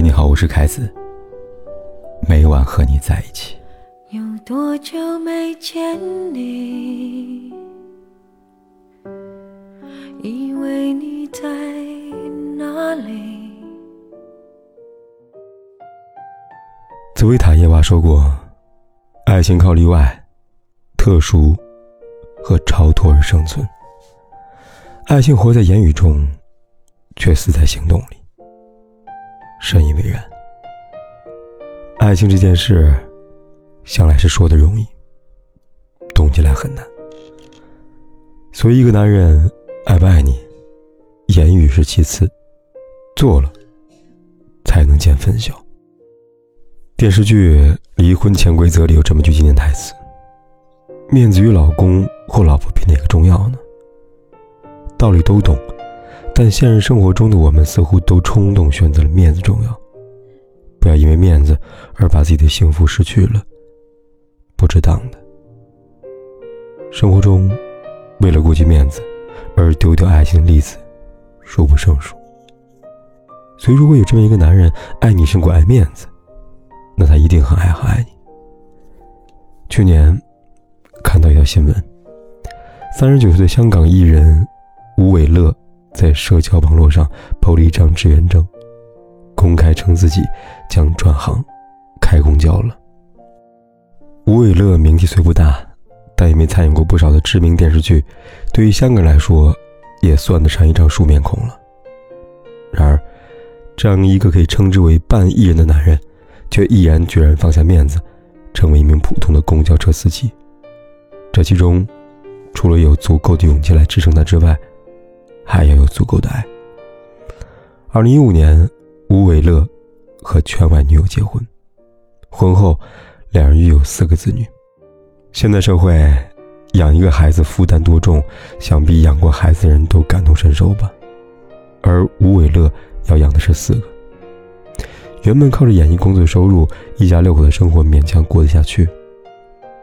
嗨，你好，我是凯子。每晚和你在一起。有多久没见你？以为你在哪里？紫薇塔耶娃说过：“爱情靠例外、特殊和超脱而生存。爱情活在言语中，却死在行动里。”深以为然。爱情这件事，向来是说的容易，懂起来很难。所以，一个男人爱不爱你，言语是其次，做了才能见分晓。电视剧《离婚潜规则》里有这么句经典台词：“面子与老公或老婆比哪个重要呢？”道理都懂，但现实生活中的我们似乎都冲动选择了面子重要。不要因为面子而把自己的幸福失去了，不值当的。生活中，为了顾及面子而丢掉爱情的例子数不胜数。所以，如果有这么一个男人爱你胜过爱面子，那他一定很爱很爱你。去年看到一条新闻：三十九岁的香港艺人吴伟乐在社交网络上抛了一张志愿证。公开称自己将转行开公交了。吴伟乐名气虽不大，但也没参演过不少的知名电视剧，对于香港来说，也算得上一张熟面孔了。然而，这样一个可以称之为半艺人的男人，却毅然决然放下面子，成为一名普通的公交车司机。这其中，除了有足够的勇气来支撑他之外，还要有足够的爱。二零一五年。吴伟乐和圈外女友结婚，婚后两人育有四个子女。现在社会养一个孩子负担多重，想必养过孩子的人都感同身受吧。而吴伟乐要养的是四个。原本靠着演艺工作收入，一家六口的生活勉强过得下去，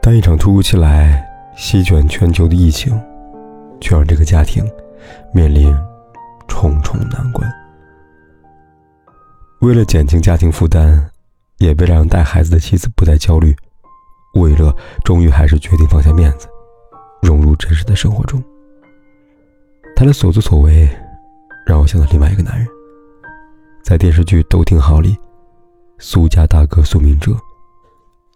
但一场突如其来、席卷全球的疫情，却让这个家庭面临重重难关。为了减轻家庭负担，也为了让带孩子的妻子不再焦虑，魏乐终于还是决定放下面子，融入真实的生活中。他的所作所为，让我想到另外一个男人。在电视剧《都挺好》里，苏家大哥苏明哲，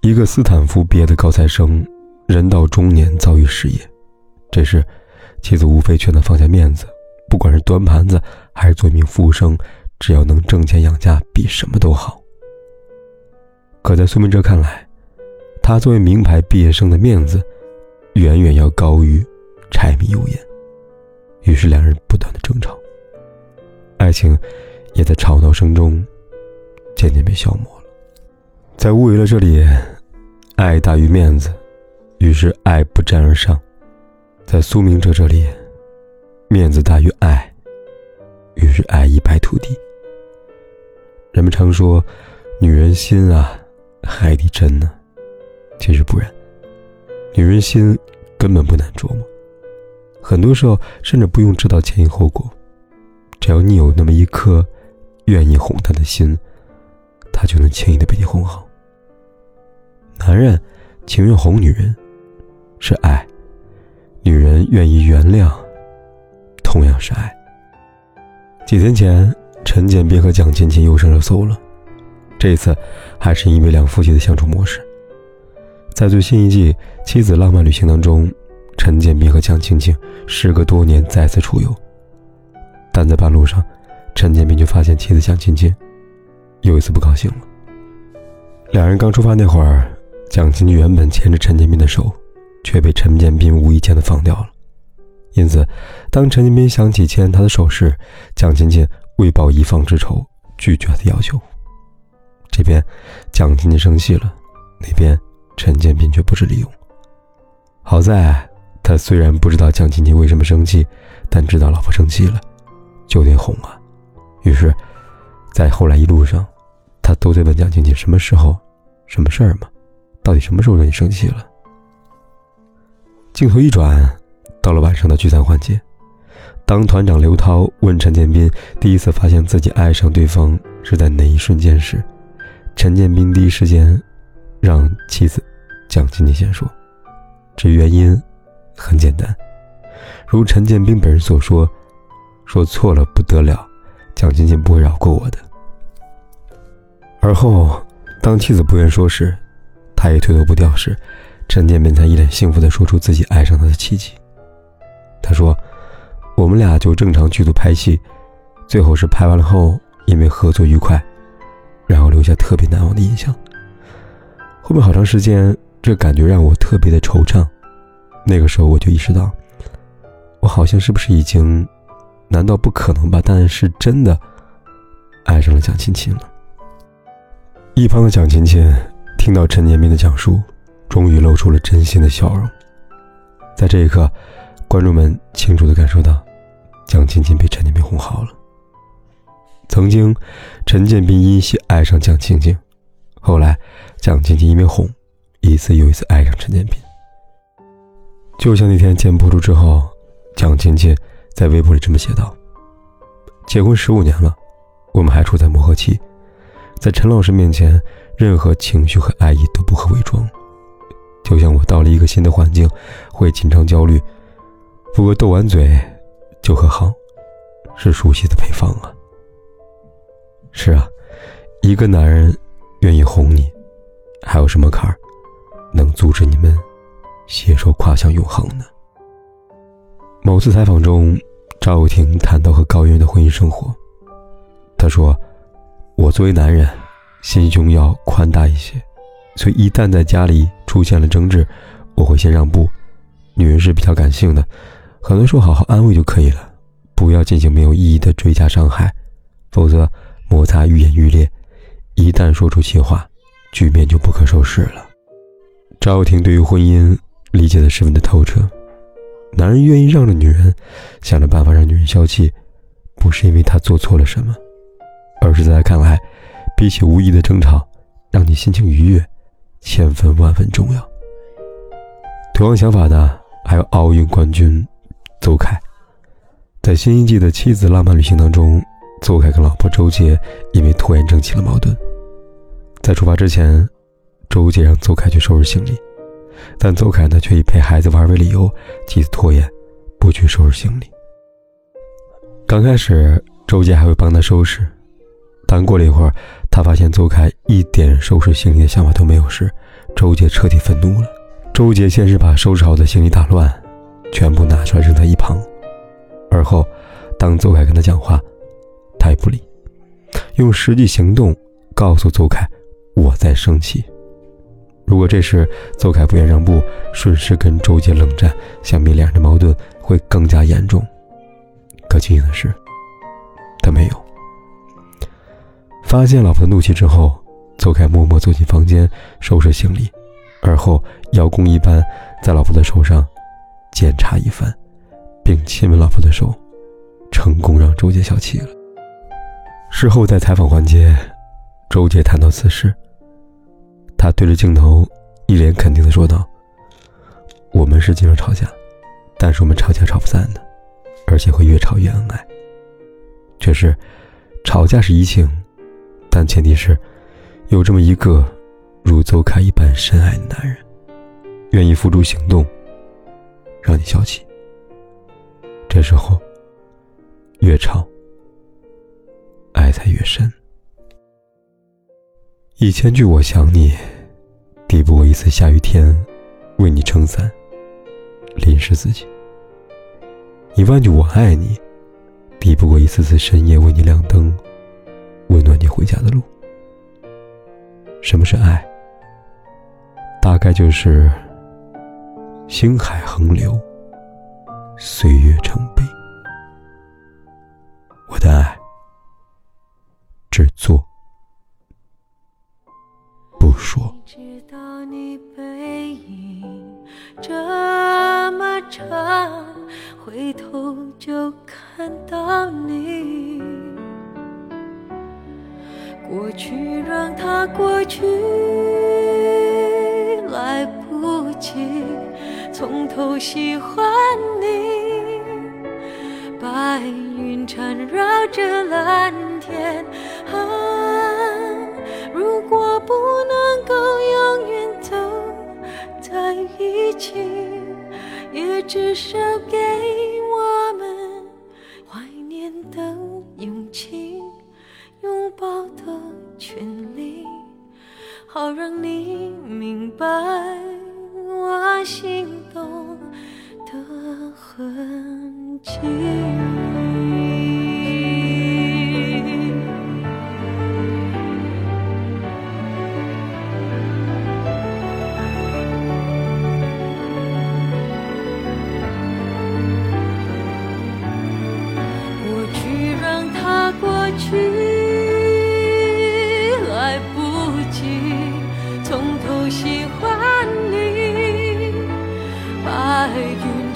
一个斯坦福毕业的高材生，人到中年遭遇失业，这是，妻子无非劝他放下面子，不管是端盘子还是做一名服务生。只要能挣钱养家，比什么都好。可在苏明哲看来，他作为名牌毕业生的面子，远远要高于柴米油盐。于是两人不断的争吵，爱情也在吵闹声中渐渐被消磨了。在乌维勒这里，爱大于面子，于是爱不战而上；在苏明哲这里，面子大于爱，于是爱一败涂地。人们常说，女人心啊，海底针呢。其实不然，女人心根本不难琢磨。很多时候，甚至不用知道前因后果，只要你有那么一颗愿意哄她的心，她就能轻易的被你哄好。男人情愿哄女人，是爱；女人愿意原谅，同样是爱。几天前。陈建斌和蒋勤勤又上热搜了，这一次还是因为两夫妻的相处模式。在最新一季《妻子浪漫旅行》当中，陈建斌和蒋勤勤时隔多年再次出游，但在半路上，陈建斌就发现妻子蒋勤勤又一次不高兴了。两人刚出发那会儿，蒋勤勤原本牵着陈建斌的手，却被陈建斌无意间的放掉了。因此，当陈建斌想起牵他的手时，蒋勤勤。为报一方之仇，拒绝他的要求。这边蒋勤勤生气了，那边陈建斌却不知利用。好在他虽然不知道蒋勤勤为什么生气，但知道老婆生气了，就得哄啊。于是，在后来一路上，他都在问蒋勤勤什么时候、什么事儿嘛，到底什么时候惹你生气了？镜头一转，到了晚上的聚餐环节。当团长刘涛问陈建斌第一次发现自己爱上对方是在哪一瞬间时，陈建斌第一时间让妻子蒋勤勤先说。这原因，很简单，如陈建斌本人所说，说错了不得了，蒋勤勤不会饶过我的。而后，当妻子不愿说时，他也推脱不掉时，陈建斌才一脸幸福地说出自己爱上他的契机。他说：“我们俩就正常剧组拍戏，最后是拍完了后，因为合作愉快，然后留下特别难忘的印象。后面好长时间，这感觉让我特别的惆怅。那个时候我就意识到，我好像是不是已经，难道不可能吧？但是真的爱上了蒋勤勤了。”一旁的蒋勤勤听到陈建斌的讲述，终于露出了真心的笑容。在这一刻，观众们清楚地感受到，蒋勤勤被陈建斌哄好了。曾经，陈建斌因戏爱上蒋勤勤，后来，蒋勤勤因为哄，一次又一次爱上陈建斌。就像那天节目播出之后，蒋勤勤在微博里这么写道：“结婚十五年了，我们还处在磨合期。”在陈老师面前，任何情绪和爱意都不可伪装。就像我到了一个新的环境，会紧张焦虑，不过斗完嘴就和好，是熟悉的配方啊。是啊，一个男人愿意哄你，还有什么坎儿能阻止你们携手跨向永恒呢？某次采访中，赵又廷谈到和高圆圆的婚姻生活，他说。我作为男人，心胸要宽大一些，所以一旦在家里出现了争执，我会先让步。女人是比较感性的，很多时候好好安慰就可以了，不要进行没有意义的追加伤害，否则摩擦愈演愈烈。一旦说出气话，局面就不可收拾了。赵又廷对于婚姻理解的十分的透彻，男人愿意让着女人，想着办法让女人消气，不是因为他做错了什么。而是在他看来，比起无意的争吵，让你心情愉悦，千分万分重要。同样想法的还有奥运冠军邹凯，在新一季的妻子浪漫旅行当中，邹凯跟老婆周杰因为拖延症起了矛盾。在出发之前，周杰让邹凯去收拾行李，但邹凯呢却以陪孩子玩为理由，妻子拖延，不去收拾行李。刚开始，周杰还会帮他收拾。但过了一会儿，他发现邹凯一点收拾行李的想法都没有时，周杰彻底愤怒了。周杰先是把收拾好的行李打乱，全部拿出来扔在一旁，而后，当邹凯跟他讲话，他也不理，用实际行动告诉邹凯：“我在生气。”如果这时邹凯不愿让步，顺势跟周杰冷战，想必两人的矛盾会更加严重。可庆幸的是，他没有。发现老婆的怒气之后，邹凯默默走进房间收拾行李，而后邀功一般在老婆的手上检查一番，并亲吻老婆的手，成功让周杰消气了。事后在采访环节，周杰谈到此事，他对着镜头一脸肯定的说道：“我们是经常吵架，但是我们吵架吵不散的，而且会越吵越恩爱。确实，吵架是怡情。”但前提是，有这么一个如邹凯一般深爱的男人，愿意付诸行动，让你消气。这时候，越吵，爱才越深。一千句我想你，抵不过一次下雨天为你撑伞，淋湿自己；一万句我爱你，抵不过一次次深夜为你亮灯。温暖你回家的路。什么是爱？大概就是星海横流，岁月成碑。我的爱，只做不说。知道你背影这么长，回头就看到你。过去让它过去，来不及从头喜欢你。白云缠绕着蓝天，啊，如果不能够